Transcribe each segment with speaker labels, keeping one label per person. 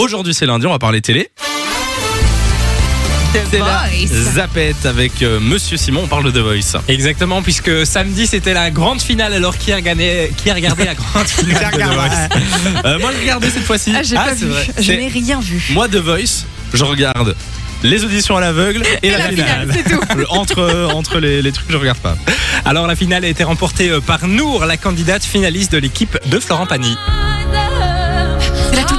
Speaker 1: Aujourd'hui c'est lundi, on va parler télé. C'est la
Speaker 2: Voice.
Speaker 1: Zapette avec euh, Monsieur Simon, on parle de The Voice.
Speaker 3: Exactement, puisque samedi c'était la grande finale. Alors qui a regardé, qui a regardé la grande finale de The Voice
Speaker 1: Euh, moi je regardais cette fois-ci.
Speaker 2: Ah, j'ai
Speaker 3: Ah,
Speaker 2: pas
Speaker 3: c'est
Speaker 2: vu.
Speaker 3: vrai.
Speaker 2: Je
Speaker 1: C'est-
Speaker 2: n'ai rien vu.
Speaker 1: Moi The Voice, je regarde les auditions à l'aveugle et,
Speaker 2: Et la finale, c'est tout.
Speaker 1: Le- entre entre les, les trucs je regarde pas.
Speaker 3: Alors la finale a été remportée euh, par Nour, la candidate finaliste de l'équipe de Florent Pagny.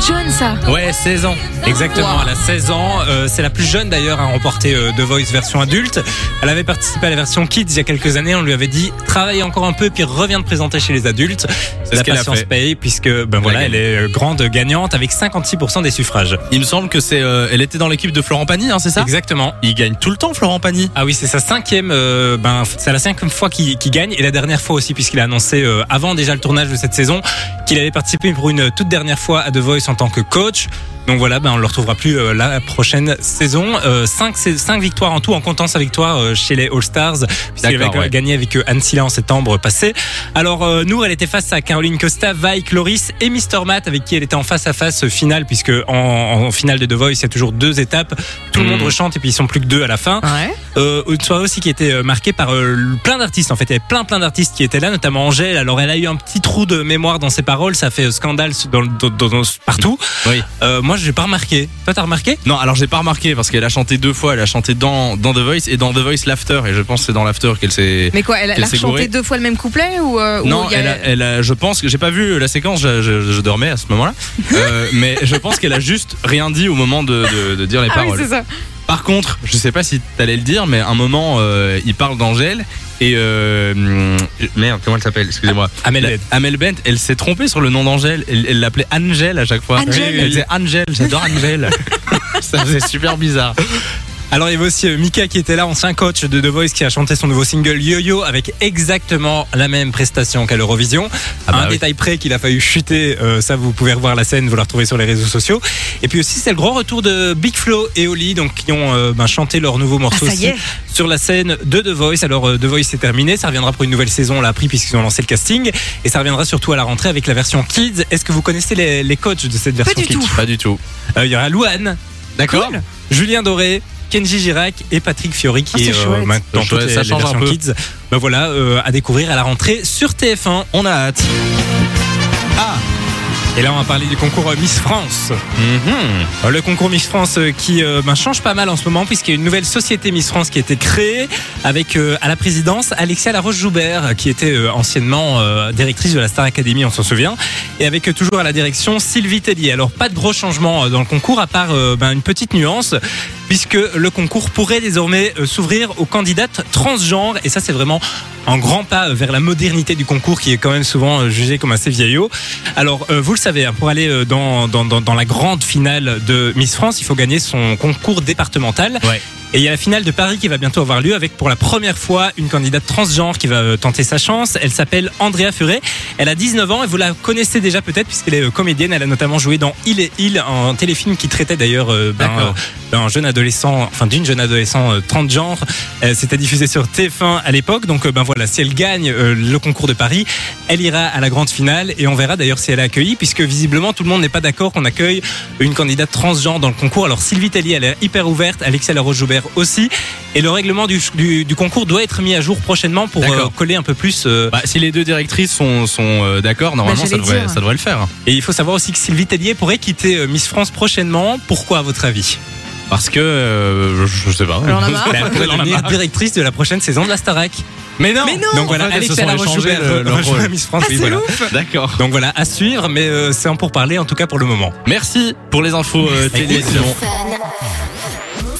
Speaker 2: Toute jeune, ça.
Speaker 3: Ouais, 16 ans. Exactement,
Speaker 2: Wow.
Speaker 3: elle a 16 ans. Euh, c'est la plus jeune d'ailleurs à remporter euh, The Voice version adulte. Elle avait participé à la version Kids il y a quelques années. On lui avait dit travaille encore un peu puis reviens te présenter chez les adultes.
Speaker 1: C'est
Speaker 3: la patience
Speaker 1: fait.
Speaker 3: paye puisque ben voilà, elle est euh, grande gagnante avec 56% des suffrages.
Speaker 1: Il me semble que c'est euh, elle était dans l'équipe de Florent Pagny, hein, c'est ça?
Speaker 3: Exactement.
Speaker 1: Il gagne tout le temps Florent Pagny.
Speaker 3: Ah oui, c'est sa cinquième, euh, ben c'est la cinquième fois qu'il gagne et la dernière fois aussi puisqu'il a annoncé euh, avant déjà le tournage de cette saison qu'il avait participé pour une toute dernière fois à The Voice en tant que coach. Donc voilà, ben on le retrouvera plus euh, la prochaine saison. Euh, cinq, c'est- cinq victoires en tout en comptant sa victoire euh, chez les All Stars puisqu'il avait
Speaker 1: ouais.
Speaker 3: gagné avec euh, Anne Silla en septembre passé. Alors euh, Nour, elle était face à Caroline Costa, Vaik, Loris et Mr Matt avec qui elle était en face à face finale puisque en, en finale de The Voice il y a toujours deux étapes. Tout le
Speaker 1: Mhm.
Speaker 3: monde rechante et puis ils sont plus que deux à la fin.
Speaker 2: Ouais.
Speaker 3: Euh, une soirée aussi qui était euh, marquée par euh, plein d'artistes. En fait, il y avait plein plein d'artistes qui étaient là, notamment Angèle. Alors, elle a eu un petit trou de mémoire dans ses paroles. Ça fait euh, scandale dans, dans- dans- dans- partout.
Speaker 1: Oui.
Speaker 3: Euh, moi, j'ai pas remarqué. Toi, t'as remarqué?
Speaker 1: Non, alors j'ai pas remarqué parce qu'elle a chanté deux fois. Elle a chanté dans, dans The Voice et dans The Voice l'After. Et je pense que c'est dans l'After qu'elle s'est.
Speaker 2: Mais quoi, elle, a chanté deux fois le même couplet ou euh,
Speaker 1: Non,
Speaker 2: il y a-
Speaker 1: elle a, elle a- je pense que j'ai pas vu la séquence. Je, je- je dormais à ce moment-là, Euh, mais je pense qu'elle a juste rien dit au moment de, de- de dire les
Speaker 2: Ah oui,
Speaker 1: paroles.
Speaker 2: c'est ça.
Speaker 1: Par contre, je sais pas si t'allais le dire, mais à un moment, euh, il parle d'Angèle et euh, hum, merde, comment elle s'appelle? Excusez-moi.
Speaker 3: Amel Bent.
Speaker 1: Amel Bent, elle s'est trompée sur le nom d'Angèle. Elle l'appelait Angèle à chaque fois.
Speaker 2: Angèle.
Speaker 1: Elle disait Angèle, j'adore Angèle. Ça faisait super bizarre.
Speaker 3: Alors, il y avait aussi euh, Mika qui était là, ancien coach de The Voice, qui a chanté son nouveau single Yo-Yo avec exactement la même prestation qu'à l'Eurovision.
Speaker 1: Ah bah
Speaker 3: un
Speaker 1: oui.
Speaker 3: détail près qu'il a failli chuter. euh, ça, vous pouvez revoir la scène, vous la retrouvez sur les réseaux sociaux. Et puis aussi, c'est le grand retour de Big Flo et Oli, donc qui ont euh, ben, chanté leur nouveau
Speaker 2: Ah,
Speaker 3: morceau aussi sur la scène de The Voice. Alors euh, The Voice c'est terminé, ça reviendra pour une nouvelle saison, on l'a appris puisqu'ils ont lancé le casting et ça reviendra surtout à la rentrée avec la version Kids. Est-ce que vous connaissez les, les coachs de cette version
Speaker 2: du
Speaker 3: Kids
Speaker 2: tout.
Speaker 1: Pas du tout.
Speaker 3: Euh, Il y aura Louane,
Speaker 1: D'accord.
Speaker 2: Cool.
Speaker 3: Julien Doré. Kenji Girac et Patrick Fiori qui
Speaker 2: Ah,
Speaker 3: est euh, maintenant
Speaker 1: chouette,
Speaker 3: les,
Speaker 1: ça
Speaker 3: les
Speaker 1: change un
Speaker 3: versions
Speaker 1: peu.
Speaker 3: Kids. Ben voilà, euh, à découvrir à la rentrée sur TF1.
Speaker 1: On a hâte.
Speaker 3: Ah et là, on va parler du concours Miss France.
Speaker 1: Mhm.
Speaker 3: Le concours Miss France euh, qui euh, ben, change pas mal en ce moment puisqu'il y a une nouvelle société Miss France qui a été créée avec euh, à la présidence Alexia Laroche-Joubert qui était euh, anciennement euh, directrice de la Star Academy, on s'en souvient, et avec euh, toujours à la direction Sylvie Tellier. Alors pas de gros changements dans le concours à part euh, ben, une petite nuance puisque le concours pourrait désormais euh, s'ouvrir aux candidates transgenres et ça c'est vraiment un grand pas vers la modernité du concours qui est quand même souvent euh, jugé comme assez vieillot. Alors euh, vous le savez, hein, pour aller dans, la grande finale de Miss France, il faut gagner son concours départemental. Et il y a la finale de Paris qui va bientôt avoir lieu avec pour la première fois une candidate transgenre qui va euh, tenter sa chance. Elle s'appelle Andrea Furet. Elle a 19 ans et vous la connaissez déjà peut-être puisqu'elle est euh, comédienne. Elle a notamment joué dans Il et Il, un téléfilm qui traitait d'ailleurs euh, ben, euh, d'un jeune adolescent, enfin d'une jeune adolescent euh, transgenre. C'était diffusé sur TF1 à l'époque. Donc ben voilà, si elle gagne le concours de Paris, elle ira à la grande finale et on verra d'ailleurs si elle est accueillie puisque visiblement tout le monde n'est pas d'accord qu'on accueille une candidate transgenre dans le concours. Alors Sylvie Tellier, elle est hyper ouverte, Alexia Laroche-Joubert aussi. Et le règlement du, du, du concours doit être mis à jour prochainement pour euh, coller un peu plus. euh,
Speaker 1: Bah, si les deux directrices sont, sont euh, d'accord, normalement ça devrait,
Speaker 2: dire.
Speaker 1: ça devrait le faire.
Speaker 3: Et il faut savoir aussi que Sylvie Tellier pourrait quitter euh, Miss France prochainement. Pourquoi à votre avis?
Speaker 1: Parce que euh, je, je sais pas.
Speaker 2: Elle en a marre.
Speaker 3: Ben, Elle pourrait
Speaker 1: Elle
Speaker 3: devenir directrice de la prochaine saison de la Starac.
Speaker 1: Mais non.
Speaker 2: Mais non
Speaker 3: Donc voilà,
Speaker 1: elles se sont le- leur rôle.
Speaker 3: Miss France.
Speaker 2: Ah,
Speaker 3: oui, voilà.
Speaker 1: D'accord.
Speaker 3: Donc voilà, à suivre, mais euh, c'est en pour parler en tout cas pour le moment.
Speaker 1: Merci pour les infos euh, télévision.